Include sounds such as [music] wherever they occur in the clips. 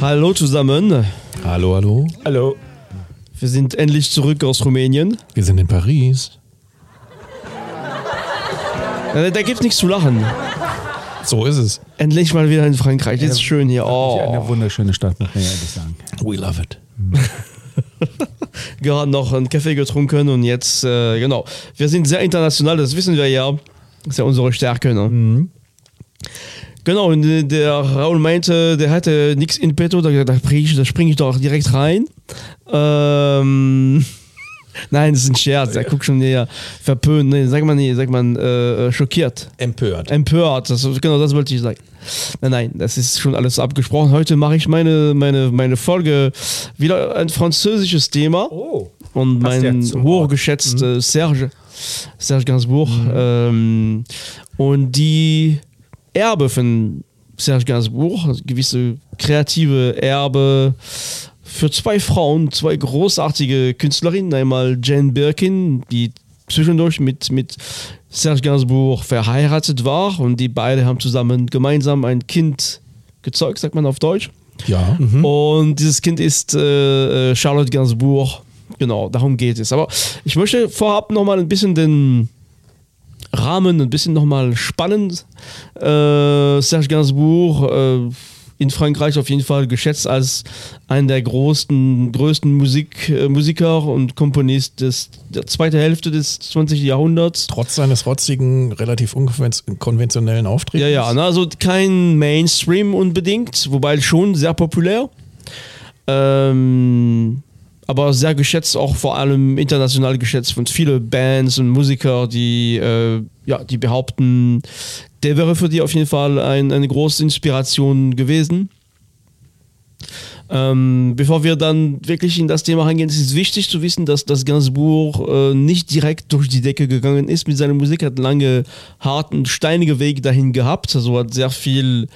Hallo zusammen. Hallo, hallo. Hallo. Wir sind endlich zurück aus Rumänien. Wir sind in Paris. Da, da gibt nichts zu lachen. So ist es. Endlich mal wieder in Frankreich. Das ist schön hier. Oh. Eine wunderschöne Stadt, muss man ehrlich sagen. We love it. [laughs] Gerade noch einen Kaffee getrunken und jetzt, äh, genau. Wir sind sehr international, das wissen wir ja. Das ist ja unsere Stärke. Ne? Genau, und der Raul meinte, der hatte nichts in petto, da, da, springe ich, da spring ich doch direkt rein. Ähm, nein, das ist ein Scherz, er guckt schon näher verpönt, nee, sag mal, nee, sag mal, äh, schockiert. Empört. Empört, das, genau das wollte ich sagen. Nein, nein, das ist schon alles abgesprochen. Heute mache ich meine, meine, meine Folge wieder ein französisches Thema. Oh. Und ja mein hochgeschätzter Serge, Serge Gainsbourg. Ähm, und die Erbe von Serge Gainsbourg, gewisse kreative Erbe für zwei Frauen, zwei großartige Künstlerinnen. Einmal Jane Birkin, die zwischendurch mit, mit Serge Gainsbourg verheiratet war und die beide haben zusammen gemeinsam ein Kind gezeugt, sagt man auf Deutsch. Ja. Und dieses Kind ist äh, äh, Charlotte Gainsbourg. Genau, darum geht es. Aber ich möchte vorab nochmal ein bisschen den Rahmen ein bisschen nochmal spannend. Äh, Serge Gainsbourg äh, in Frankreich auf jeden Fall geschätzt als einer der größten, größten Musik, äh, Musiker und Komponist des, der zweiten Hälfte des 20. Jahrhunderts. Trotz seines rotzigen, relativ unkonventionellen Auftritts. Ja, ja, na, also kein Mainstream unbedingt, wobei schon sehr populär. Ähm, aber sehr geschätzt, auch vor allem international geschätzt von vielen Bands und Musiker, die, äh, ja, die behaupten, der wäre für die auf jeden Fall ein, eine große Inspiration gewesen. Ähm, bevor wir dann wirklich in das Thema reingehen, ist es wichtig zu wissen, dass das Gainsbourg äh, nicht direkt durch die Decke gegangen ist mit seiner Musik, hat lange harten, steinige Wege dahin gehabt, also hat sehr viel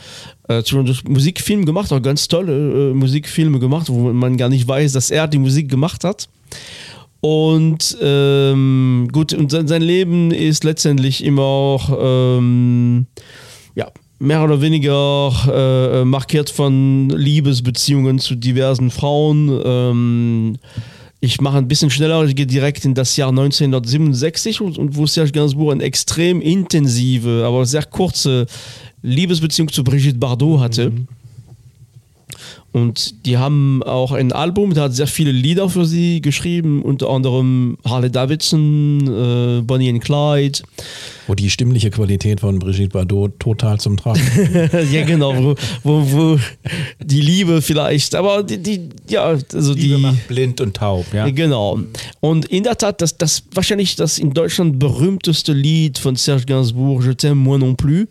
äh, Musikfilme gemacht, auch ganz tolle äh, Musikfilme gemacht, wo man gar nicht weiß, dass er die Musik gemacht hat. Und ähm, gut, und sein Leben ist letztendlich immer auch ähm, ja, mehr oder weniger äh, markiert von Liebesbeziehungen zu diversen Frauen. Ähm, ich mache ein bisschen schneller, ich gehe direkt in das Jahr 1967 und, und wo Serge Gainsbourg eine extrem intensive, aber sehr kurze Liebesbeziehung zu Brigitte Bardot hatte. Und die haben auch ein Album, der hat sehr viele Lieder für sie geschrieben, unter anderem Harley Davidson, äh, Bonnie and Clyde. Wo die stimmliche Qualität von Brigitte Bardot total zum Tragen [laughs] ja, genau, wo, wo, wo die Liebe vielleicht, aber die, die ja, also Liebe die. macht blind und taub, ja. Genau. Und in der Tat, das, das wahrscheinlich das in Deutschland berühmteste Lied von Serge Gainsbourg, Je t'aime moi non plus,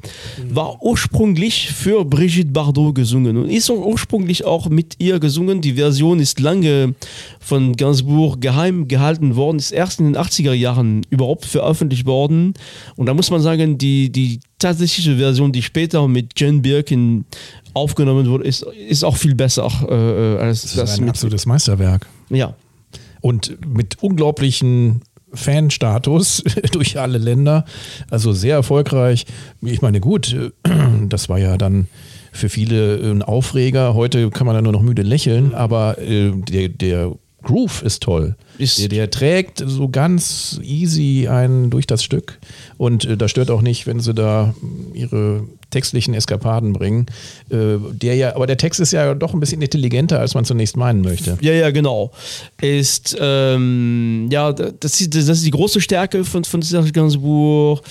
war ursprünglich für Brigitte Bardot gesungen und ist ursprünglich auch mit ihr gesungen. Die Version ist lange von Gainsbourg geheim gehalten worden, ist erst in den 80er Jahren überhaupt veröffentlicht worden. Und da muss man sagen, die, die tatsächliche Version, die später mit Jane Birkin aufgenommen wurde, ist, ist auch viel besser äh, als Das das, ist ein mit. absolutes Meisterwerk. Ja. Und mit unglaublichen Fanstatus [laughs] durch alle Länder. Also sehr erfolgreich. Ich meine, gut, äh, [clears throat] das war ja dann für viele ein Aufreger. Heute kann man da nur noch müde lächeln, aber äh, der, der Groove ist toll. Ist- der, der trägt so ganz easy einen durch das Stück. Und äh, da stört auch nicht, wenn sie da ihre textlichen Eskapaden bringen. Äh, der ja, aber der Text ist ja doch ein bisschen intelligenter, als man zunächst meinen möchte. Ja, ja, genau. Ist, ähm, ja, das ist, das ist die große Stärke von, von Gainsbourg.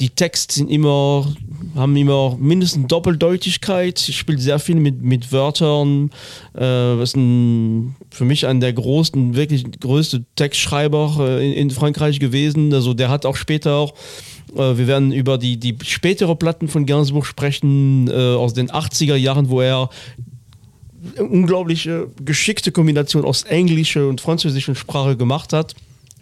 Die Texte sind immer, haben immer mindestens Doppeldeutigkeit. Sie spielt sehr viel mit, mit Wörtern. Äh, was ein, für mich einer der großen, wirklich größte Textschreiber äh, in, in Frankreich gewesen. Also der hat auch später auch wir werden über die, die spätere Platten von Gainsbourg sprechen, äh, aus den 80er Jahren, wo er unglaubliche geschickte Kombination aus englischer und französischer Sprache gemacht hat.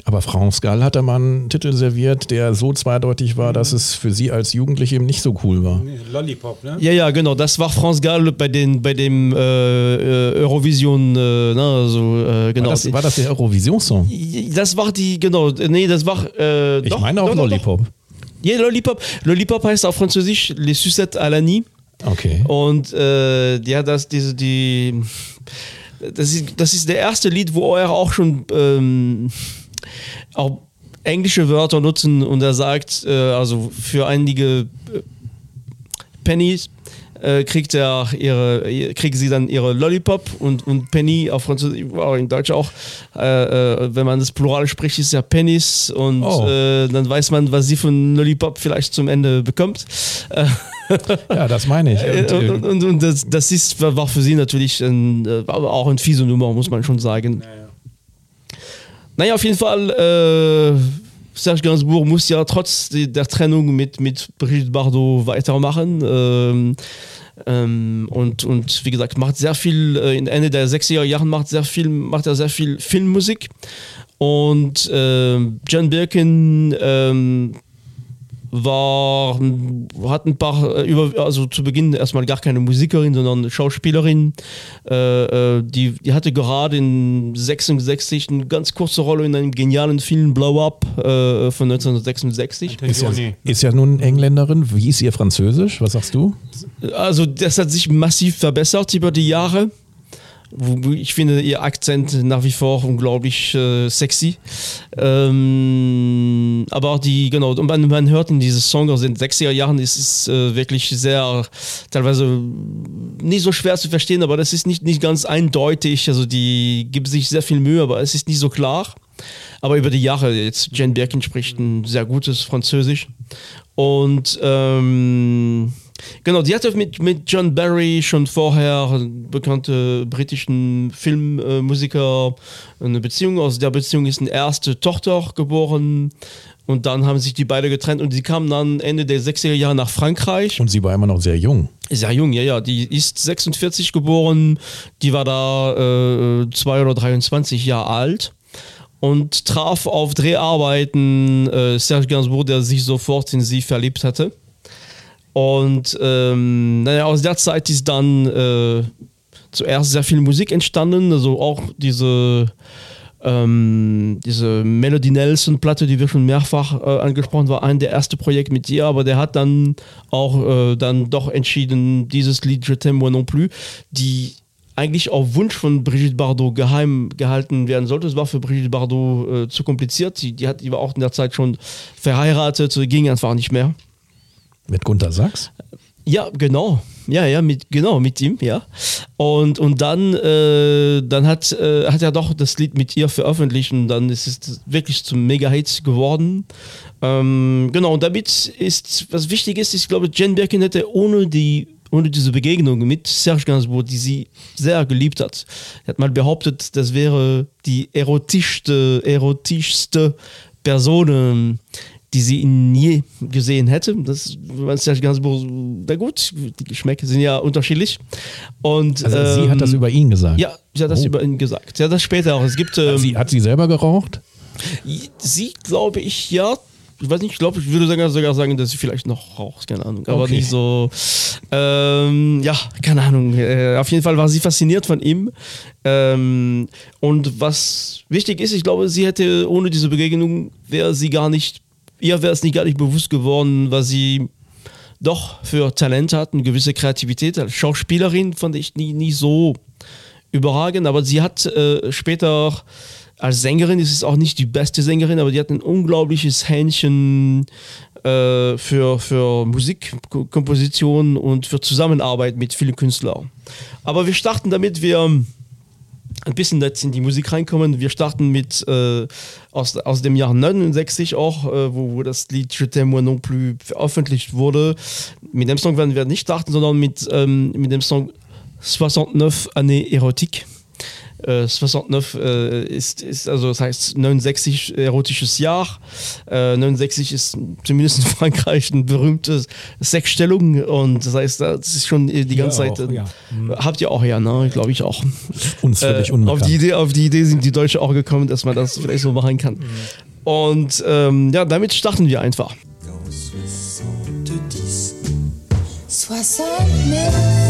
Aber France Gall hat da mal einen Titel serviert, der so zweideutig war, dass es für sie als Jugendliche eben nicht so cool war. Lollipop, ne? Ja, ja, genau. Das war France Gall bei, den, bei dem äh, äh Eurovision, äh, ne, also, äh, genau. War das, war das der Eurovision-Song? Das war die, genau. Nee, das war. Äh, ich doch, meine auch doch, Lollipop. Doch. Ja, Lollipop. Lollipop heißt auf Französisch Les Sucettes à la Nuit. Okay. Und äh, ja, das, diese, die. Das ist, das ist der erste Lied, wo er auch schon. Ähm, auch englische Wörter nutzen und er sagt, äh, also für einige äh, Pennies äh, kriegt er ihre, kriegen sie dann ihre Lollipop und, und Penny auf Französisch, auch in Deutsch auch, äh, äh, wenn man das Plural spricht, ist ja Pennies und Oh. äh, dann weiß man, was sie von Lollipop vielleicht zum Ende bekommt. Äh, Ja, das meine ich. [laughs] Und, und, äh, und, und, und das, das ist, war für sie natürlich ein, äh, aber auch eine fiese Nummer, muss man schon sagen. Naja, auf jeden Fall, äh, Serge Gainsbourg muss ja trotz de- der Trennung mit, mit Brigitte Bardot weitermachen. Ähm, ähm, und, und wie gesagt, macht sehr viel, äh, Ende der 60er Jahren macht, sehr viel, macht er sehr viel Filmmusik. Und ähm, John Birkin ähm, war, hat ein paar, äh, über, also zu Beginn erstmal gar keine Musikerin, sondern Schauspielerin. Äh, äh, die, die hatte gerade in 66 eine ganz kurze Rolle in einem genialen Film Blow Up äh, von 1966. ist, ja, ist ja nun Engländerin. Wie ist ihr Französisch? Was sagst du? Also das hat sich massiv verbessert über die Jahre. Ich finde ihr Akzent nach wie vor unglaublich äh, sexy. Ähm, aber auch die, genau, man, man hört in diese Song aus den 60er Jahren, ist es äh, wirklich sehr, teilweise nicht so schwer zu verstehen, aber das ist nicht, nicht ganz eindeutig. Also die gibt sich sehr viel Mühe, aber es ist nicht so klar. Aber über die Jahre, jetzt Jane Birkin spricht ein sehr gutes Französisch. Und ähm, genau, die hatte mit, mit John Barry schon vorher, bekannte britischen Filmmusiker, eine Beziehung. Aus der Beziehung ist eine erste Tochter geboren. Und dann haben sich die beide getrennt und sie kamen dann Ende der 60er Jahre nach Frankreich. Und sie war immer noch sehr jung. Sehr jung, ja, ja. Die ist 46 geboren, die war da äh, zwei oder 23 Jahre alt und traf auf Dreharbeiten äh, Serge Gainsbourg, der sich sofort in sie verliebt hatte. Und ähm, naja, aus der Zeit ist dann äh, zuerst sehr viel Musik entstanden, also auch diese, ähm, diese Melody Nelson Platte, die wir schon mehrfach äh, angesprochen war, ein der erste Projekte mit ihr, aber der hat dann auch äh, dann doch entschieden, dieses Lied Je t'aime moi non plus, die eigentlich auf Wunsch von Brigitte Bardot geheim gehalten werden sollte. Es war für Brigitte Bardot äh, zu kompliziert. Die, die, hat, die war auch in der Zeit schon verheiratet, ging einfach nicht mehr. Mit Gunter Sachs? Ja, genau. Ja, ja, mit, genau, mit ihm, ja. Und, und dann, äh, dann hat, äh, hat er doch das Lied mit ihr veröffentlicht und dann ist es wirklich zum Mega-Hit geworden. Ähm, genau, und damit ist, was wichtig ist, ich glaube, Jane Birkin hätte ohne die ohne diese Begegnung mit Serge Gainsbourg, die sie sehr geliebt hat. Hat mal behauptet, das wäre die erotischste, erotischste Person, die sie ihn je gesehen hätte. Das war Serge Gainsbourg, na gut, die Geschmäcker sind ja unterschiedlich. Und, Also sie hat das ähm, über ihn gesagt. Ja, sie hat das Oh. über ihn gesagt. Sie hat das später auch. Es gibt. Ähm, Hat sie, hat sie selber geraucht? Sie, glaube ich, ja. Ich weiß nicht, ich glaube, ich würde sogar, sogar sagen, dass sie vielleicht noch raucht, keine Ahnung. Aber Okay. nicht so. Ähm, ja, keine Ahnung. Äh, auf jeden Fall war sie fasziniert von ihm. Ähm, und was wichtig ist, ich glaube, sie hätte ohne diese Begegnung, wäre sie gar nicht, ihr wäre es nicht gar nicht bewusst geworden, was sie doch für Talent hat, eine gewisse Kreativität. Als Schauspielerin fand ich nie, nie so überragend, aber sie hat äh, später als Sängerin, ist es auch nicht die beste Sängerin, aber die hat ein unglaubliches Händchen äh, für, für Musikkomposition und für Zusammenarbeit mit vielen Künstlern. Aber wir starten damit, wir ein bisschen jetzt in die Musik reinkommen. Wir starten mit äh, aus, aus dem Jahr 69 auch, äh, wo, wo das Lied Je t'aime moi non plus veröffentlicht wurde. Mit dem Song werden wir nicht starten, sondern mit, ähm, mit dem Song 69 Années Erotique. Äh, 69 äh, ist, ist, also das heißt 69 erotisches Jahr. Äh, 69 ist zumindest in [laughs] Frankreich eine berühmte Sechsstellung und das heißt, das ist schon die ganze Zeit. auch, ja. Habt ihr auch ja, ne? Glaube ich auch. Uns völlig Äh, unbekannt. auf, die Idee, auf die Idee sind die Deutschen auch gekommen, dass man das vielleicht so machen kann. Und ähm, ja, damit starten wir einfach. Dans 70, 69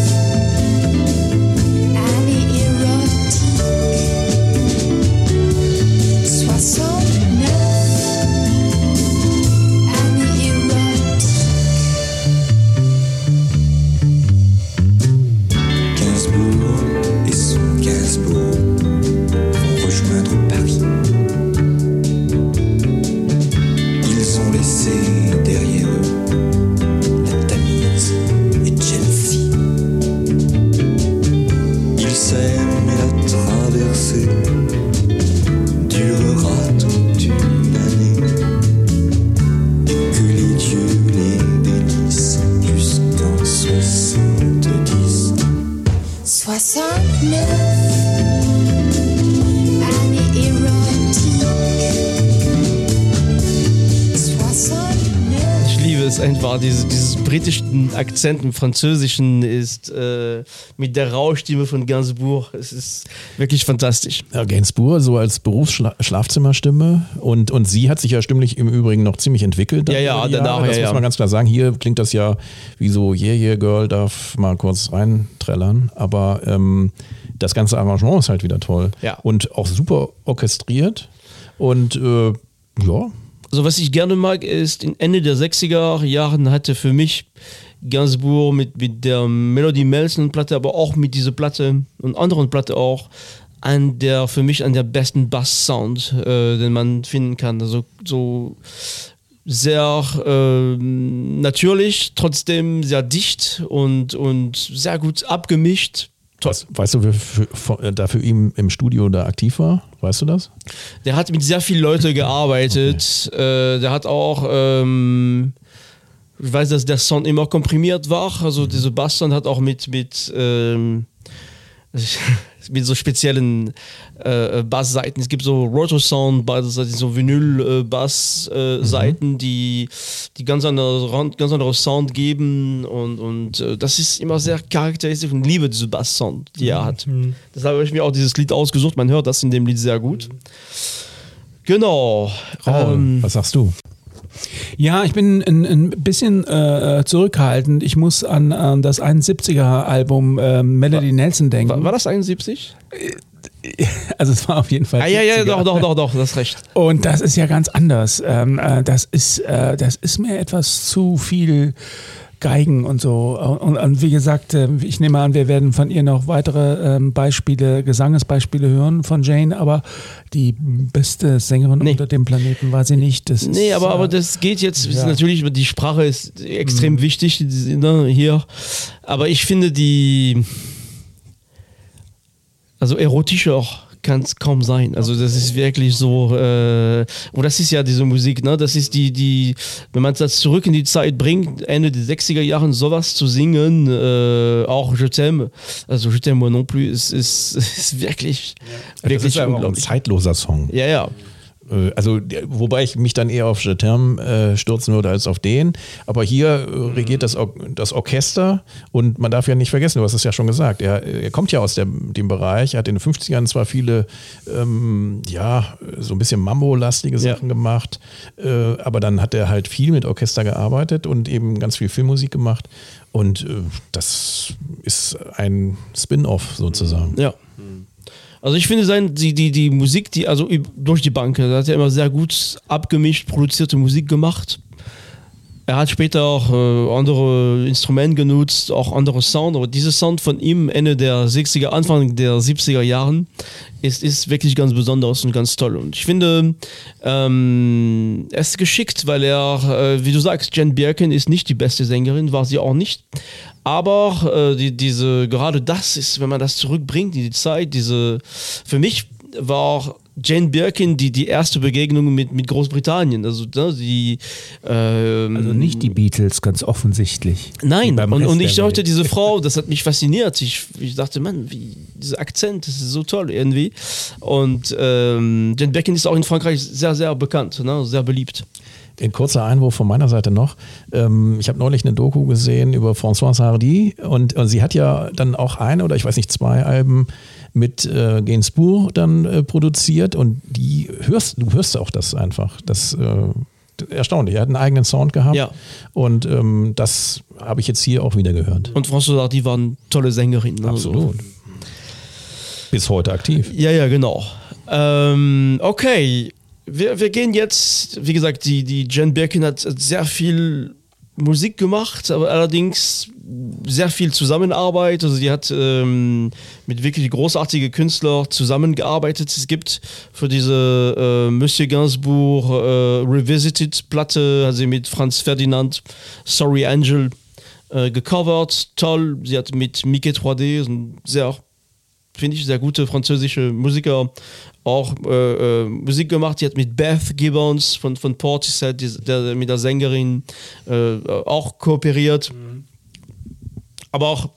Es einfach, diese, dieses britischen Akzent im Französischen ist äh, mit der Rauschstimme von Gainsbourg. Es ist wirklich fantastisch. Ja, Gainsbourg so als Berufsschlafzimmerstimme und, und sie hat sich ja stimmlich im Übrigen noch ziemlich entwickelt. Ja, ja, danach. Das ja, muss ja. man ganz klar sagen. Hier klingt das ja wie so Yeah, yeah, Girl darf mal kurz reinträllern, aber ähm, das ganze Arrangement ist halt wieder toll Ja. und auch super orchestriert und äh, ja, Also was ich gerne mag, ist, in Ende der 60er Jahren hatte für mich Gainsbourg mit, mit der Melody Melson Platte, aber auch mit dieser Platte und anderen Platte auch, an der für mich an der besten Bass-Sound, äh, den man finden kann. Also so sehr äh, natürlich, trotzdem sehr dicht und, und sehr gut abgemischt. Weißt, weißt du, wer für, für, da für ihn im Studio da aktiv war? Weißt du das? Der hat mit sehr vielen Leuten gearbeitet. Äh, der hat auch, ähm, ich weiß, dass der Sound immer komprimiert war. Also diese Basssound hat auch mit, mit, ähm, mit [laughs] so speziellen äh, Bassseiten. Es gibt so Rotor-Sound, so Vinyl-Bass-Seiten, die, die ganz andere, ganz andere Sound geben und, und äh, das ist immer sehr charakteristisch und liebe diese Bass-Sound, die er hat. Deshalb habe ich mir auch dieses Lied ausgesucht. Man hört das in dem Lied sehr gut. Genau. Ähm, was sagst du? Ja, ich bin ein, ein bisschen äh, zurückhaltend. Ich muss an, an das 71er-Album äh, Melody Nelson denken. war, war das 71? [laughs] Also es war auf jeden Fall. Ah, ja, ja, 70er. doch, doch, doch, doch, das ist recht. Und das ist ja ganz anders. Ähm, äh, das, ist, äh, das ist mir etwas zu viel Geigen und so. Und, und wie gesagt, äh, ich nehme an, wir werden von ihr noch weitere ähm, Beispiele, Gesangesbeispiele hören von Jane, aber die beste Sängerin Nee. unter dem Planeten war sie nicht. Das Nee, ist, aber, aber äh, das geht jetzt, ja. natürlich, die Sprache ist extrem wichtig die- ne, hier. Aber ich finde die, also erotischer kann es kaum sein. Also das ist wirklich so, äh, und das ist ja diese Musik, ne? Das ist die, die, wenn man das zurück in die Zeit bringt, Ende der 60er Jahren sowas zu singen, äh, auch Je t'aime, also Je t'aime moi non plus, ist, ist, [laughs] ist wirklich, Das wirklich ist ja auch ein unglaublich. zeitloser Song. Ja, ja. Äh, Also, der- wobei ich mich dann eher auf Je t'aime äh, stürzen würde als auf den. Aber hier äh, regiert das, Or das Orchester und man darf ja nicht vergessen, du hast es ja schon gesagt, er, er kommt ja aus dem, dem Bereich, er hat in den 50ern zwar viele, ähm, ja, so ein bisschen Mambo-lastige Ja. Sachen gemacht, äh, aber dann hat er halt viel mit Orchester gearbeitet und eben ganz viel Filmmusik gemacht. Und äh, das ist ein Spin-off sozusagen. Ja. Also ich finde sein, die, die, die Musik, die, also durch die Bank, da hat er immer sehr gut abgemischt, produzierte Musik gemacht. Er hat später auch äh, andere Instrumente genutzt, auch andere Sound, aber dieser Sound von ihm Ende der 60er, Anfang der 70er Jahren ist, ist wirklich ganz besonders und ganz toll. Und ich finde, ähm, er ist geschickt, weil er, äh, wie du sagst, Jen Birkin ist nicht die beste Sängerin, war sie auch nicht. Aber äh, die, diese, gerade das ist, wenn man das zurückbringt in die Zeit, diese, für mich war Jane Birkin die, die erste Begegnung mit, mit Großbritannien. Also, die. Ähm, Also nicht die Beatles, ganz offensichtlich. Nein, und, und ich Welt. diese [laughs] Frau, das hat mich fasziniert. Ich, ich dachte, Mann, wie, dieser Akzent, das ist so toll irgendwie. Und ähm, Jane Birkin ist auch in Frankreich sehr, sehr bekannt, ne, sehr beliebt. Ein kurzer Einwurf von meiner Seite noch. Ähm, ich habe neulich eine Doku gesehen über Françoise Hardy und, und sie hat ja dann auch eine oder ich weiß nicht, zwei Alben mit äh, Gainsbourg dann äh, produziert und die hörst, du hörst auch das einfach. Das äh, erstaunlich. Er hat einen eigenen Sound gehabt Ja. und ähm, das habe ich jetzt hier auch wieder gehört. Und François Hardy war eine tolle Sängerin. Ne, Absolut. Bis heute aktiv. Ja, ja, genau. Ähm, okay, wir, wir gehen jetzt, wie gesagt, die, die Jen Birkin hat sehr viel Musik gemacht, aber allerdings sehr viel Zusammenarbeit. Also sie hat ähm, mit wirklich großartigen Künstlern zusammengearbeitet. Es gibt für diese äh, Monsieur Gainsbourg äh, Revisited Platte, hat sie mit Franz Ferdinand Sorry Angel äh, gecovert. Toll. Sie hat mit Mickey 3D so ein sehr finde ich, sehr gute französische Musiker auch äh, äh, Musik gemacht. Die hat mit Beth Gibbons von, von Portishead, die, der, mit der Sängerin, äh, auch kooperiert. Aber auch,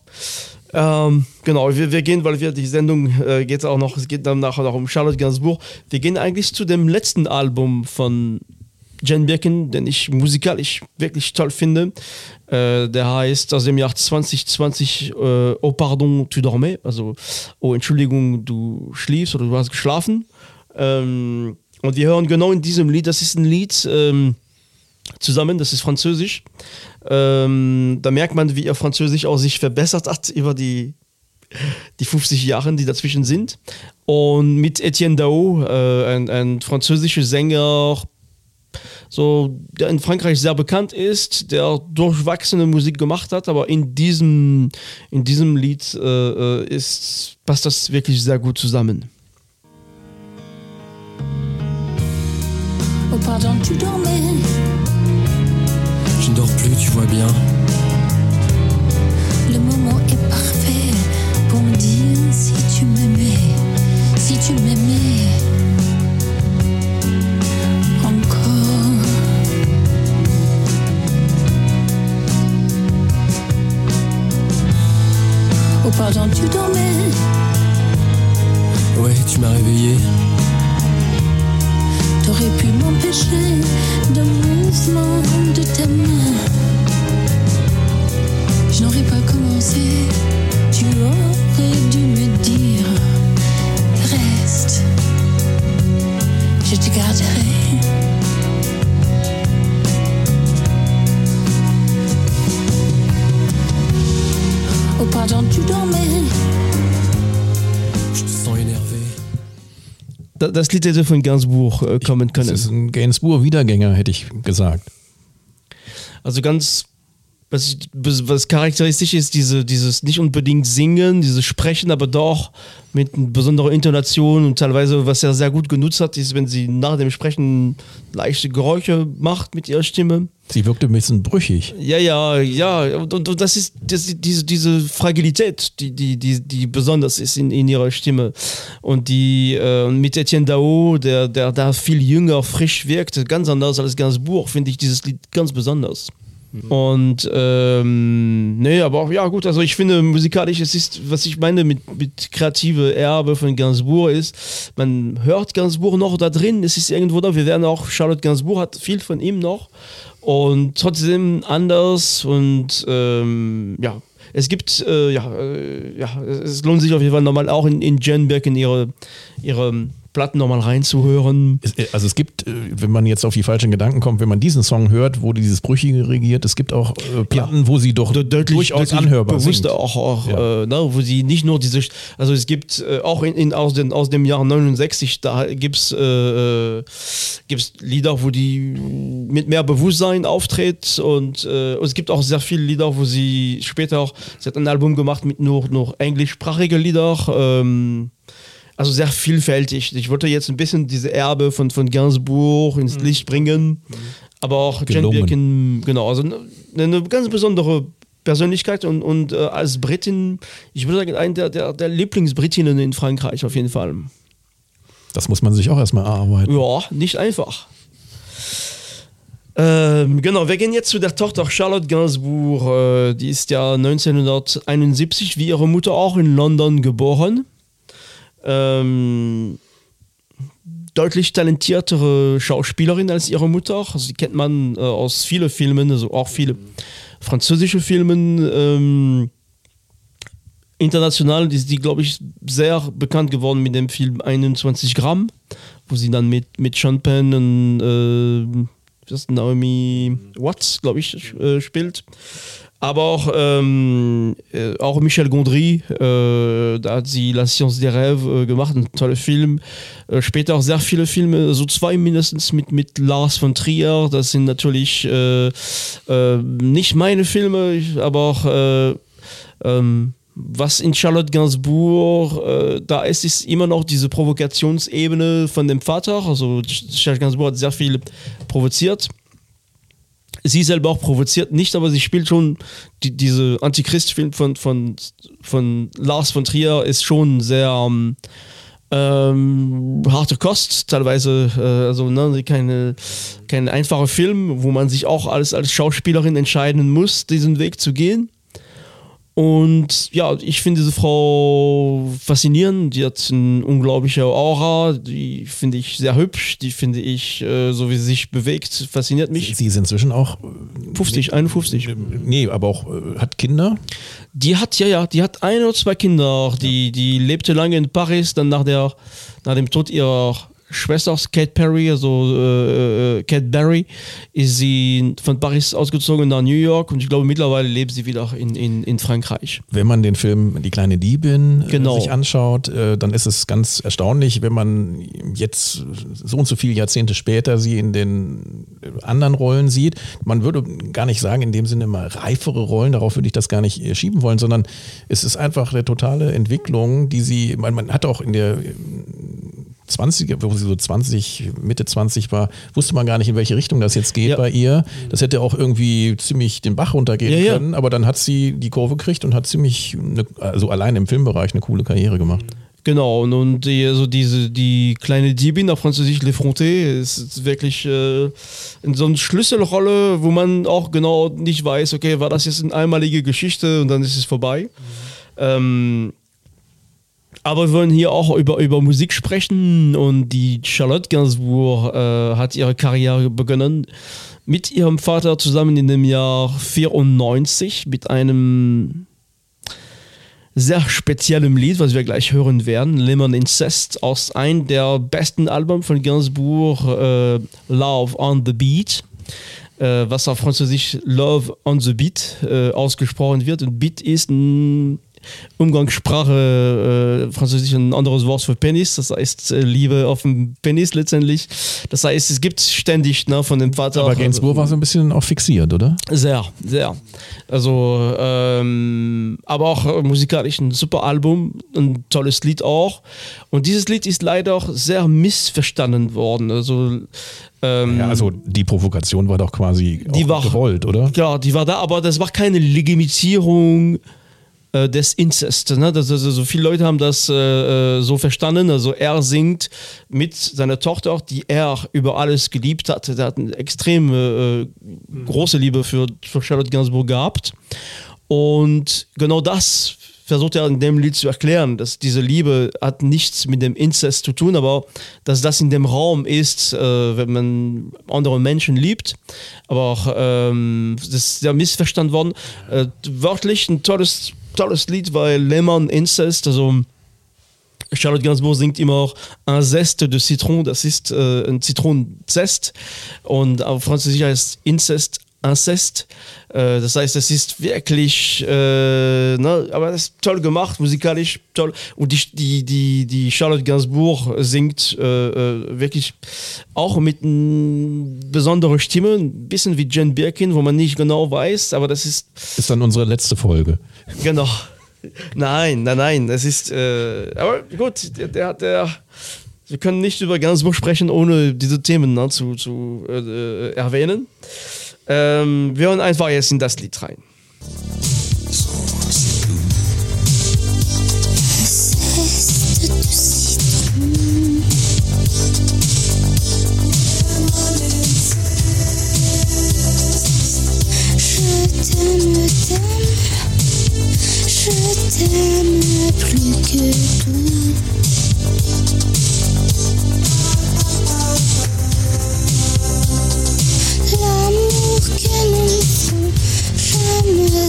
ähm, genau, wir, wir gehen, weil wir die Sendung äh, geht auch noch, es geht dann nachher noch um Charlotte Gainsbourg. Wir gehen eigentlich zu dem letzten Album von Jen Birkin, den ich musikalisch wirklich toll finde. Äh, der heißt aus dem Jahr 2020 äh, Oh pardon, tu dormais, also Oh Entschuldigung, du schliefst oder du hast geschlafen. Ähm, und wir hören genau in diesem Lied, das ist ein Lied ähm, zusammen, das ist französisch. Ähm, da merkt man, wie ihr Französisch auch sich verbessert hat [laughs] über die, die 50 Jahre, die dazwischen sind. Und mit Etienne Dao, äh, ein, ein französischer Sänger, so, der in Frankreich sehr bekannt ist, der durchwachsene Musik gemacht hat, aber in diesem, in diesem Lied äh, äh, ist, passt das wirklich sehr gut zusammen. Oh pardon, tu dormais. Je ne dors plus, tu vois bien. Pardon, tu dormais. Ouais, tu m'as réveillé. T'aurais pu m'empêcher de mouvement de ta main. Je n'aurais pas commencé. Tu aurais dû me dire reste. Je te garderai. Das Lied hätte von Gainsbourg äh, kommen Das können. ist ein Gainsbourg-Wiedergänger, hätte ich gesagt. Also ganz, was, was charakteristisch ist, diese, dieses nicht unbedingt Singen, dieses Sprechen, aber doch mit einer besonderen Intonation und teilweise, was er sehr gut genutzt hat, ist, wenn sie nach dem Sprechen leichte Geräusche macht mit ihrer Stimme. Sie wirkte ein bisschen brüchig. Ja, ja, ja. Und, und, und das ist das, diese, diese Fragilität, die, die, die, die besonders ist in, in ihrer Stimme. Und die äh, mit Etienne Dao, der, der da viel jünger, frisch wirkt, ganz anders als Gainsbourg, finde ich dieses Lied ganz besonders. Und ähm, nee, aber auch, ja gut, also ich finde musikalisch, es ist, was ich meine mit, mit kreative Erbe von Gainsbourg ist, man hört Gainsbourg noch da drin, es ist irgendwo da, wir werden auch, Charlotte Gainsbourg hat viel von ihm noch und trotzdem anders und ähm, ja, es gibt, äh, ja, äh, ja, es lohnt sich auf jeden Fall nochmal auch in, in Jen Birkin ihre, ihre Platten nochmal reinzuhören. Äh, also es gibt, äh, wenn man jetzt auf die falschen Gedanken kommt, wenn man diesen Song hört, wo dieses Brüchige regiert, es gibt auch äh, Platten, wo sie doch De- deutlich, durchaus deutlich anhörbar bewusster singt. auch, auch Ja. äh, ne, wo sie nicht nur diese, also es gibt äh, auch in, in, aus, den, aus dem Jahr 69, da gibt es gibt's Lieder, wo die mit mehr Bewusstsein auftritt und, und es gibt auch sehr viele Lieder, wo sie später auch, sie hat ein Album gemacht mit nur, nur englischsprachige Lieder, ähm, also sehr vielfältig. Ich wollte jetzt ein bisschen diese Erbe von, von Gainsbourg ins Licht bringen, aber auch Gelungen. Birkin, genau, also eine, eine ganz besondere Persönlichkeit und, und äh, als Britin, ich würde sagen, eine der, der, der Lieblingsbritinnen in Frankreich auf jeden Fall. Das muss man sich auch erstmal erarbeiten. Ja, nicht einfach. Ähm, genau, wir gehen jetzt zu der Tochter Charlotte Gainsbourg. Äh, die ist ja 1971 wie ihre Mutter auch in London geboren. Ähm, deutlich talentiertere Schauspielerin als ihre Mutter. Also die kennt man äh, aus vielen Filmen, also auch viele französische Filmen. Ähm, international ist die, glaube ich, sehr bekannt geworden mit dem Film 21 Gramm, wo sie dann mit, mit Sean Penn und äh, Naomi Watts, glaube ich, äh, spielt. Aber auch, ähm, äh, auch Michel Gondry, äh, da hat sie La Science des Rêves äh, gemacht, ein toller Film. Äh, später auch sehr viele Filme, so zwei mindestens mit, mit Lars von Trier. Das sind natürlich äh, äh, nicht meine Filme, aber auch ähm, was in Charlotte Gainsbourg äh, da ist, ist immer noch diese Provokationsebene von dem Vater. Also Charlotte Gainsbourg hat sehr viel provoziert. Sie selber auch provoziert nicht, aber sie spielt schon die, diese Antichrist-Film von, von, von Lars von Trier ist schon sehr ähm, ähm, harte Kost, teilweise, äh, also ne, keine, kein einfacher Film, wo man sich auch als, als Schauspielerin entscheiden muss, diesen Weg zu gehen. Und ja, ich finde diese Frau faszinierend. Die hat eine unglaubliche Aura. Die finde ich sehr hübsch. Die finde ich, äh, so wie sie sich bewegt, fasziniert mich. Sie ist inzwischen auch. 50, 51. Nee, aber auch äh, hat Kinder. Die hat, ja, ja, die hat ein oder zwei Kinder. Die, die lebte lange in Paris, dann nach, der, nach dem Tod ihrer Schwester Kate Perry, also äh, äh, Kate Berry, ist sie von Paris ausgezogen nach New York und ich glaube mittlerweile lebt sie wieder in, in, in Frankreich. Wenn man den Film Die kleine Diebin äh, Genau. sich anschaut, äh, dann ist es ganz erstaunlich, wenn man jetzt so und so viele Jahrzehnte später sie in den anderen Rollen sieht. Man würde gar nicht sagen, in dem Sinne mal reifere Rollen, darauf würde ich das gar nicht äh, schieben wollen, sondern es ist einfach eine totale Entwicklung, die sie, man, man hat auch in der 20, wo sie so 20, Mitte 20 war, wusste man gar nicht, in welche Richtung das jetzt geht Ja. bei ihr. Das hätte auch irgendwie ziemlich den Bach runtergehen Ja, ja. können, aber dann hat sie die Kurve gekriegt und hat ziemlich, eine, also allein im Filmbereich, eine coole Karriere gemacht. Genau, und, und die, also diese, die kleine Diebin auf Französisch L'Effronté ist, ist wirklich äh, in so eine Schlüsselrolle, wo man auch genau nicht weiß, okay, war das jetzt eine einmalige Geschichte und dann ist es vorbei. Ähm, aber wir wollen hier auch über, über Musik sprechen und die Charlotte Gainsbourg äh, hat ihre Karriere begonnen mit ihrem Vater zusammen in dem Jahr 94 mit einem sehr speziellem Lied, was wir gleich hören werden, Lemon Incest, aus einem der besten Alben von Gainsbourg, äh, Love on the Beat, äh, was auf Französisch Love on the Beat äh, ausgesprochen wird. Und Beat ist ein Umgangssprache, äh, Französisch ein anderes Wort für Penis, das heißt äh, Liebe auf dem Penis letztendlich. Das heißt, es gibt ständig ne, von dem Vater. Aber Gainsbourg war so ein bisschen auch fixiert, oder? Sehr, sehr. Also, ähm, aber auch musikalisch ein super Album, ein tolles Lied auch. Und dieses Lied ist leider auch sehr missverstanden worden. Also, ähm, Ja, also die Provokation war doch quasi Die war- gewollt, oder? ja, die war da, aber das war keine Legitimierung äh, des Inzest. Ne? Das, also, so viele Leute haben das äh, äh, so verstanden. Also er singt mit seiner Tochter, die er über alles geliebt hat. Er hat eine extrem äh, große Liebe für, für Charlotte Gainsbourg gehabt. Und genau das versucht er in dem Lied zu erklären, dass diese Liebe hat nichts mit dem Inzest zu tun, aber dass das in dem Raum ist, äh, wenn man andere Menschen liebt. Aber auch, ähm, das ist ja missverstanden worden. Äh, wörtlich ein tolles, tolles Lied, weil Lemon Incest, also Charlotte Gainsbourg singt immer auch un Zeste de Citron, das ist äh, ein Zitronenzest. Und auf Französisch heißt Incest Incest. Äh, das heißt, es ist wirklich, äh, ne, aber das ist toll gemacht, musikalisch toll. Und die, die, die, die Charlotte Gainsbourg singt äh, äh, wirklich auch mit einer besonderen Stimme, ein bisschen wie Jen Birkin, wo man nicht genau weiß, aber das ist Ist dann unsere letzte Folge. Genau. Nein, nein, nein. Das ist. Äh, aber gut, der, der der. Wir können nicht über Gainsbourg sprechen, ohne diese Themen ne, zu, zu äh, erwähnen. Ähm, wir hören einfach jetzt in das Lied rein. Je t'aime plus que tout.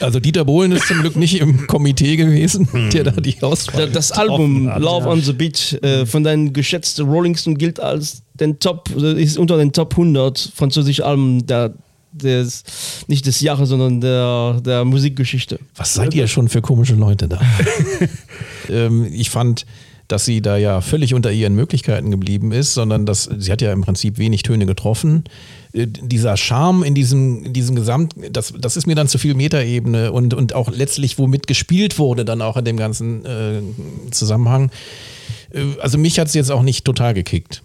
Also Dieter Bohlen ist zum Glück nicht im Komitee gewesen, der da die Auswahl Das Album hat. Love on the Beach äh, von deinen geschätzten Rolling Stone gilt als den Top, äh, ist unter den Top 100 französischen Alben der, des, nicht des Jahres, sondern der, der Musikgeschichte. Was seid ihr schon für komische Leute da? [laughs] ähm, ich fand, dass sie da ja völlig unter ihren Möglichkeiten geblieben ist, sondern dass sie hat ja im Prinzip wenig Töne getroffen. Äh, Dieser Charme in diesem, in diesem Gesamt, das, das ist mir dann zu viel Metaebene und, und auch letztlich, womit gespielt wurde, dann auch in dem ganzen äh, Zusammenhang. Äh, Also mich hat es jetzt auch nicht total gekickt.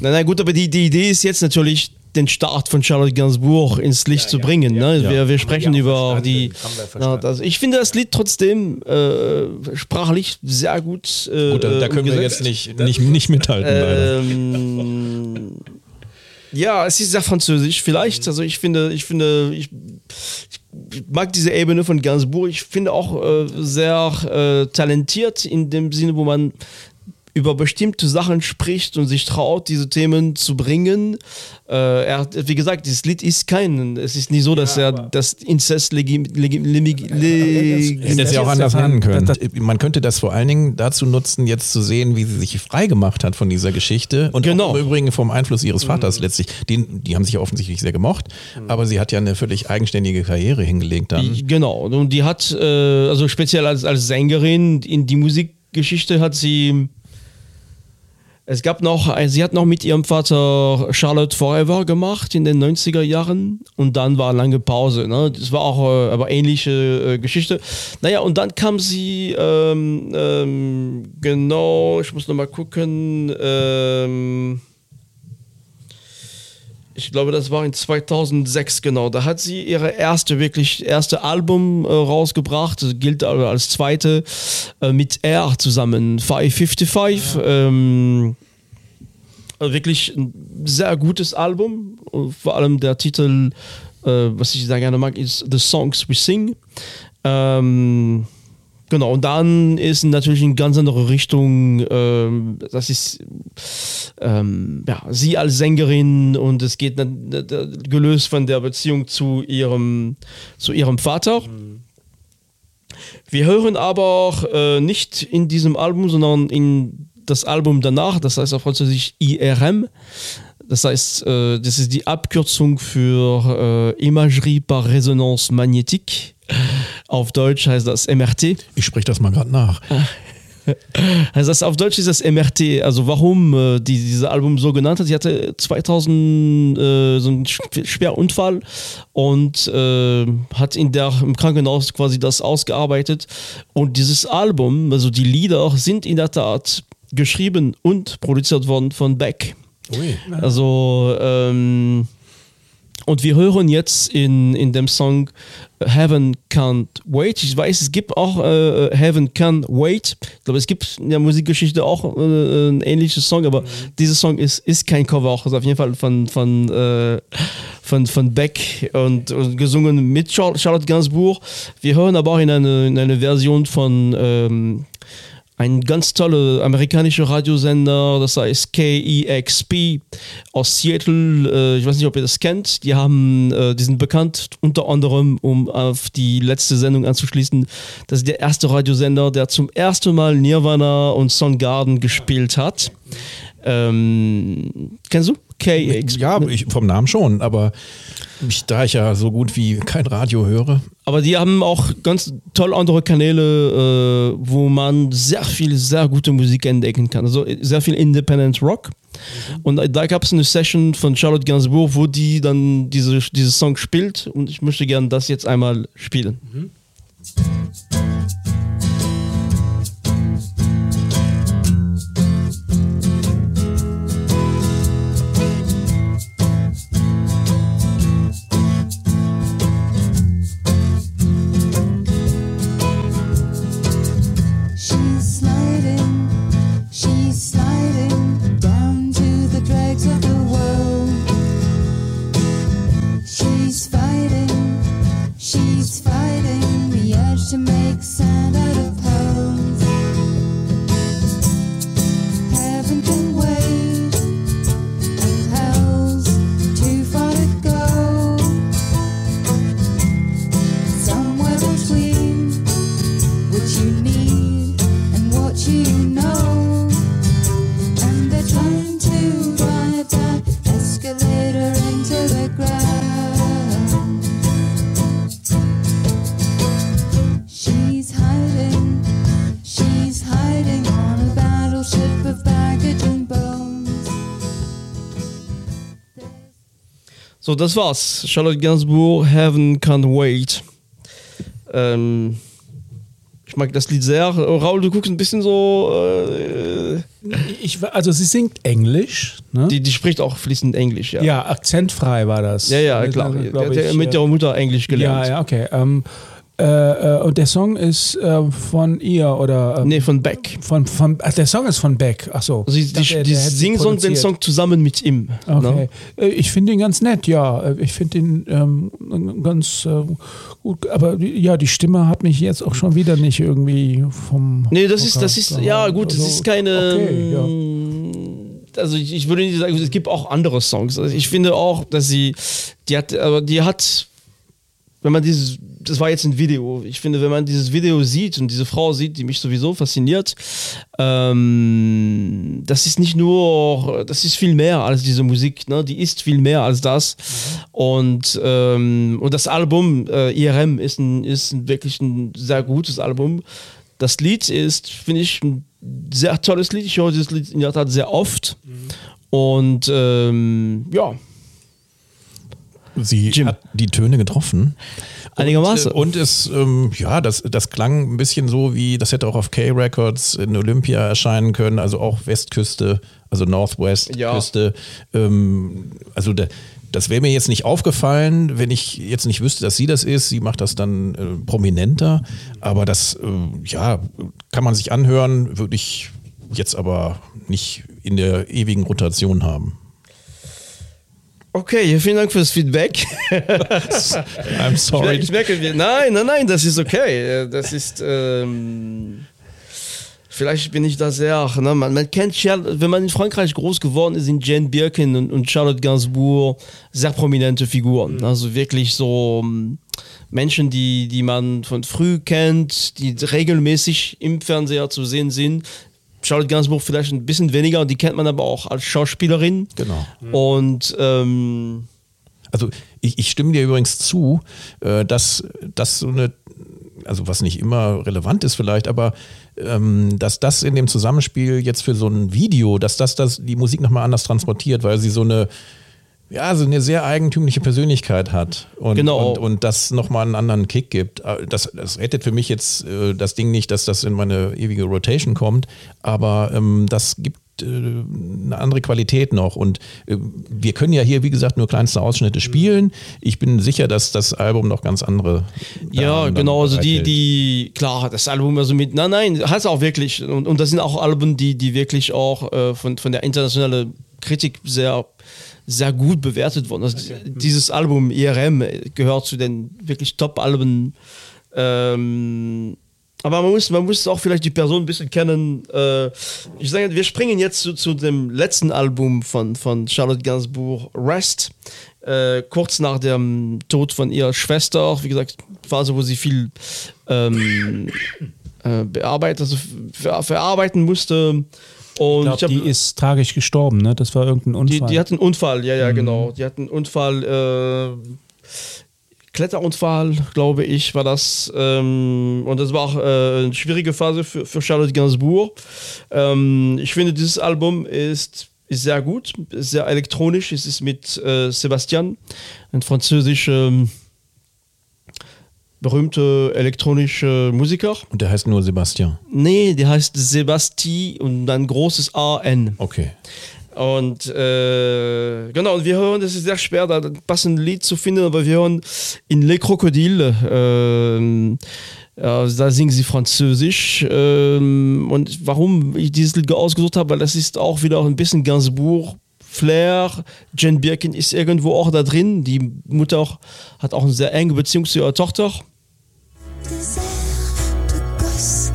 Na, na gut, aber die, die Idee ist jetzt natürlich, den Start von Charlotte Gainsbourg ins Licht zu bringen. ne? wir, wir sprechen über die. Na, das, ich finde das Lied trotzdem äh, sprachlich sehr gut. Äh, Gut, da, da können wir jetzt nicht, nicht, nicht mithalten. Ähm, ja, es ist sehr französisch vielleicht. Also ich finde, ich finde, ich, ich mag diese Ebene von Gainsbourg. Ich finde auch äh, sehr äh, talentiert in dem Sinne, wo man über bestimmte Sachen spricht und sich traut, diese Themen zu bringen. Äh, er hat, wie gesagt, dieses Lied ist kein, es ist nicht so, dass er das Inzest legim, legim, legim, legim, Hätte es ja auch das anders ja nennen können. das- Man könnte das vor allen Dingen dazu nutzen, jetzt zu sehen, wie sie sich frei gemacht hat von dieser Geschichte. Und Genau. auch im Übrigen vom Einfluss ihres Vaters letztlich. Den, die haben sich ja offensichtlich sehr gemocht, aber sie hat ja eine völlig eigenständige Karriere hingelegt dann. Genau, und die hat, äh, also speziell als, als Sängerin in die Musikgeschichte hat sie. Es gab noch, äh, sie hat noch mit ihrem Vater Charlotte Forever gemacht in den 90er Jahren und dann war lange Pause. Ne? Das war auch äh, aber ähnliche äh, Geschichte. Naja, und dann kam sie, ähm, ähm, genau, ich muss noch mal gucken, ähm, ich glaube, das war in 2006 genau. Da hat sie ihre erste wirklich erste Album äh, rausgebracht. Das gilt aber als zweite äh, mit R zusammen. 555. Ähm, äh, wirklich ein sehr gutes Album. Und vor allem der Titel, äh, was ich sehr gerne mag, ist The Songs We Sing. Ähm, Genau, und dann ist natürlich in ganz andere Richtung, ähm, das ist ähm, ja, sie als Sängerin und es geht dann, gelöst von der Beziehung zu ihrem, zu ihrem Vater. Wir hören aber äh, nicht in diesem Album, sondern in das Album danach, das heißt auf Französisch IRM. Das heißt, äh, das ist die Abkürzung für äh, Imagerie par Résonance magnétique. Auf Deutsch heißt das MRT. Ich spreche das mal gerade nach. [laughs] Also das, auf Deutsch ist das MRT. Also warum äh, die, dieses Album so genannt hat. Sie hatte 2000 äh, so einen Sch- Schwerunfall und äh, hat in der, im Krankenhaus quasi das ausgearbeitet. Und dieses Album, also die Lieder, sind in der Tat geschrieben und produziert worden von Beck. Ui. Also, ähm, und wir hören jetzt in, in dem Song Heaven Can't Wait. Ich weiß, es gibt auch äh, Heaven Can't Wait. Ich glaube, es gibt in der Musikgeschichte auch äh, ein ähnliches Song, aber dieser Song ist, ist kein Cover, auch ist auf jeden Fall von, von, äh, von, von Beck und, und gesungen mit Char Charlotte Gainsbourg. Wir hören aber auch in eine, in eine Version von ähm, ein ganz toller amerikanischer Radiosender, das heißt KEXP aus Seattle. Äh, ich weiß nicht, ob ihr das kennt. Die haben, äh, die sind bekannt unter anderem, um auf die letzte Sendung anzuschließen. Das ist der erste Radiosender, der zum ersten Mal Nirvana und Soundgarden gespielt hat. Ähm, kennst du? KEXP. Ja, ich, vom Namen schon, aber ich, da ich ja so gut wie kein Radio höre, Aber die haben auch ganz toll andere Kanäle, äh, wo man sehr viel, sehr gute Musik entdecken kann. Also sehr viel Independent Rock. Und da- gab es eine Session von Charlotte Gainsbourg, wo die dann diese, diese Song spielt. Und ich möchte gerne das jetzt einmal spielen. Heaven So, das war's. Charlotte Gainsbourg, Heaven Can't Wait. Ähm, ich mag das Lied sehr. Raul, du guckst ein bisschen so. Äh, Ich, also sie singt Englisch. Ne? die, die spricht auch fließend Englisch, ja. ja, akzentfrei war das. ja, ja, Das, klar. äh, Der, der ich, mit äh, ihrer Mutter Englisch gelernt. Ja, ja, okay. Ähm, äh, äh, und der Song ist äh, von ihr oder äh, Nee, von Beck. von, von ach, der Song ist von Beck. Ach so. Sie, die, der- die der singen so den. Song zusammen mit ihm. Okay. Ne? Ich finde ihn ganz nett, ja. Äh, Ich finde ihn ähm, ganz gut. Aber ja, die Stimme hat mich jetzt auch schon wieder nicht irgendwie vom. Nee, das ist, Hocker das ist, ja gut, das Also, ist keine. Okay, ja. Also ich, ich würde nicht sagen, es gibt auch andere Songs. Also ich finde auch, dass sie, die hat, aber die hat, wenn man dieses, das war jetzt ein Video. Ich finde, wenn man dieses Video sieht und diese Frau sieht, die mich sowieso fasziniert, ähm, das ist nicht nur, das ist viel mehr als diese Musik. Ne? Die ist viel mehr als das. Und ähm, und das Album äh, IRM ist ein, ist ein wirklich ein sehr gutes Album. Das Lied ist, finde ich, ein sehr tolles Lied. Ich höre dieses Lied in der Tat sehr oft. Und ähm, ja, Sie Jim. hat die Töne getroffen. Einigermaßen. Und, äh, und es, ähm, ja, das, das klang ein bisschen so wie, das hätte auch auf K-Records in Olympia erscheinen können, also auch Westküste, also Northwest-Küste. Ähm, also da, das wäre mir jetzt nicht aufgefallen, wenn ich jetzt nicht wüsste, dass sie das ist. Sie macht das dann äh, prominenter. Aber das, äh, ja, kann man sich anhören, würde ich jetzt aber nicht in der ewigen Rotation haben. Okay, vielen Dank fürs Feedback. [laughs] I'm Ich, sorry. ich merke, wir- nein, nein, nein, das ist okay. Äh, Das ist, ähm, vielleicht bin ich da sehr, ne? man, man kennt, Charlotte, wenn man in Frankreich groß geworden ist, sind Jane Birkin und, und Charlotte Gainsbourg sehr prominente Figuren. Also wirklich so ähm, Menschen, die, die man von früh kennt, die regelmäßig im Fernseher zu sehen sind. Charlotte Gainsbourg vielleicht ein bisschen weniger, die kennt man aber auch als Schauspielerin. Genau. Und ähm, Also ich, ich stimme dir übrigens zu, äh, dass das so eine, also was nicht immer relevant ist vielleicht, aber ähm, dass das in dem Zusammenspiel jetzt für so ein Video, dass das, das die Musik nochmal anders transportiert, weil sie so eine ja, so eine sehr eigentümliche Persönlichkeit hat und, Genau. und, und das nochmal einen anderen Kick gibt. Äh, Das, das rettet für mich jetzt äh, das Ding nicht, dass das in meine ewige Rotation kommt, aber ähm, das gibt äh, eine andere Qualität noch. Und äh, wir können ja hier, wie gesagt, nur kleinste Ausschnitte spielen. Ich bin sicher, dass das Album noch ganz andere. Ja, genau, also die, die, klar, das Album also mit, nein, nein, hat es auch wirklich, und, und das sind auch Alben, die, die wirklich auch äh, von, von der internationalen Kritik sehr, sehr gut bewertet wurden. Also dieses Album IRM gehört zu den wirklich Top-Alben. Ähm, aber man muss, man muss auch vielleicht die Person ein bisschen kennen. Äh, ich sage, wir springen jetzt zu, zu dem letzten Album von, von Charlotte Gainsbourg, Rest. Äh, kurz nach dem Tod von ihrer Schwester, wie gesagt, Phase, wo sie viel ähm, äh, bearbeitet, also ver verarbeiten musste. Und Ich glaube, die ist tragisch gestorben, ne? Das war irgendein die, Unfall. die hat einen Unfall, ja, ja, genau. Die hat einen Unfall, äh, Kletterunfall, glaube ich, war das. Ähm, und das war auch äh, eine schwierige Phase für, für Charlotte Gainsbourg. Ähm, ich finde, dieses Album ist, ist sehr gut, ist sehr elektronisch. Es ist mit äh, Sebastian, ein französischer berühmter elektronischer Musiker. Und der heißt nur Sebastian. Nee, der heißt Sebasti und dann großes AN. Okay. Und äh, genau, und wir hören, es ist sehr schwer, da ein passendes Lied zu finden, aber wir hören in Les Crocodiles, ähm, ja, da singen sie Französisch. Ähm, und warum ich dieses Lied ausgesucht habe, weil das ist auch wieder ein bisschen Gainsbourg. Flair, Jen Birkin ist irgendwo auch da drin. Die Mutter hat auch eine sehr enge Beziehung zu ihrer Tochter. Des airs de gosse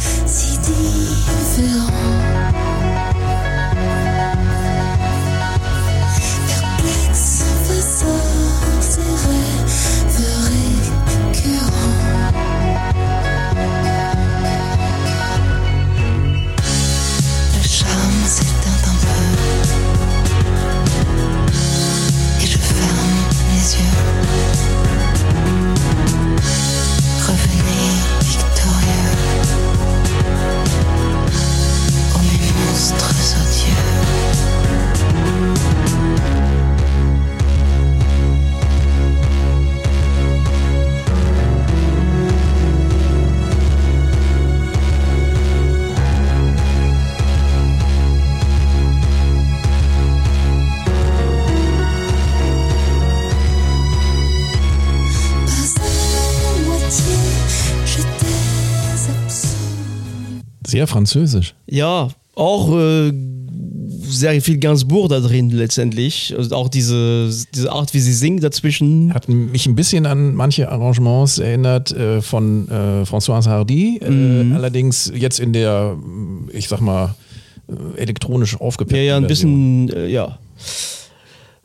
Sehr französisch. Ja, auch äh, sehr viel Gainsbourg da drin letztendlich. Also auch diese, diese Art, wie sie singt dazwischen. Hat mich ein bisschen an manche Arrangements erinnert äh, von äh, Françoise Hardy. Äh, allerdings jetzt in der, ich sag mal, äh, elektronisch aufgepeppten Ja, ja, ein Version. bisschen, äh, ja.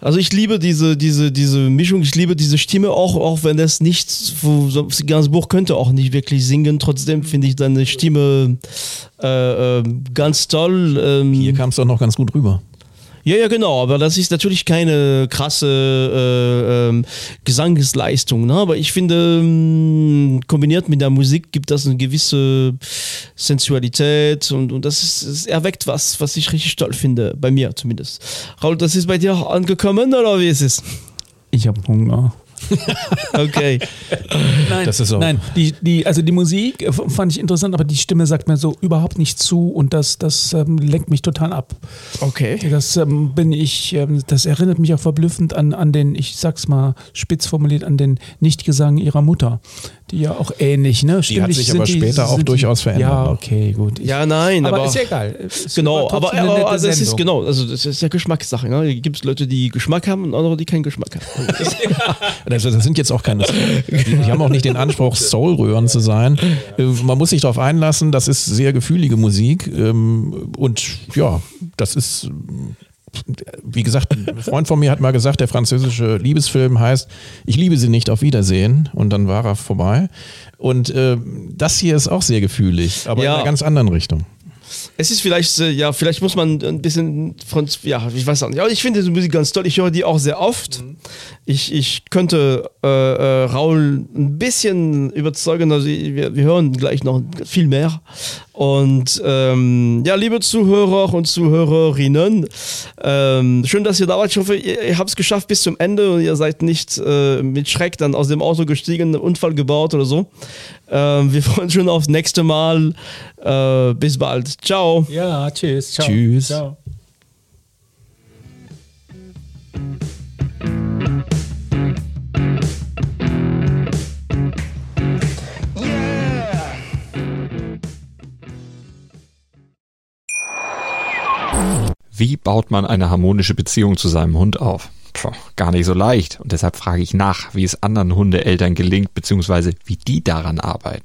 Also ich liebe diese, diese, diese Mischung, ich liebe diese Stimme, auch, auch wenn es nicht, wo, so- Gainsbourg könnte auch nicht wirklich singen, trotzdem finde ich seine Stimme äh, äh, ganz toll. Ähm, Hier kam es doch noch ganz gut rüber. Ja, ja, genau, aber das ist natürlich keine krasse äh, ähm, Gesangsleistung, ne? aber ich finde, ähm, kombiniert mit der Musik gibt das eine gewisse Sensualität und, und das ist, es erweckt was, was ich richtig toll finde, bei mir zumindest. Raul, das ist bei dir angekommen oder wie ist es? Ich habe Hunger. [laughs] Okay. Nein, Das ist auch- nein die, die, also die Musik äh, fand ich interessant, aber die Stimme sagt mir so überhaupt nicht zu und das, das ähm, lenkt mich total ab. Okay. Das ähm, bin ich, ähm, das erinnert mich auch verblüffend an, an den, ich sag's mal spitz formuliert, an den Nichtgesang ihrer Mutter, die ja auch ähnlich, ne? Stimmlich sich sind aber später auch durchaus verändert Ja, okay, gut. Ich, Ja, nein, aber, aber, ist ja egal. Es Genau, aber, aber nette also es ist genau, also das ist ja Geschmackssache. Ne? Gibt es Leute, die Geschmack haben und andere, die keinen Geschmack haben. [laughs] [laughs] Also das sind jetzt auch keine, die, haben auch nicht den Anspruch, Soulröhren zu sein. Äh, Man muss sich darauf einlassen, das ist sehr gefühlige Musik ähm, und ja, das ist, wie gesagt, ein Freund von mir hat mal gesagt, der französische Liebesfilm heißt Ich liebe sie nicht, auf Wiedersehen und dann war er vorbei. Und äh, das hier ist auch sehr gefühlig, aber Ja. in einer ganz anderen Richtung. Es ist vielleicht, äh, ja, vielleicht muss man ein bisschen von, ja, ich weiß auch nicht. Aber ich finde diese Musik ganz toll. Ich höre die auch sehr oft. Ich, ich könnte äh, äh, Raul ein bisschen überzeugen. Also wir, wir hören gleich noch viel mehr. Und ähm, ja, liebe Zuhörer und Zuhörerinnen, ähm, schön, dass ihr da wart. Ich hoffe, ihr, ihr habt es geschafft bis zum Ende und ihr seid nicht äh, mit Schreck dann aus dem Auto gestiegen, einen Unfall gebaut oder so. Ähm, wir [laughs] freuen uns schon aufs nächste Mal. Äh, bis bald. Ciao. Ja, tschüss. Ciao. Tschüss. Ciao. Wie baut man eine harmonische Beziehung zu seinem Hund auf? Puh, gar nicht so leicht. Und deshalb frage ich nach, wie es anderen Hundeeltern gelingt, beziehungsweise wie die daran arbeiten.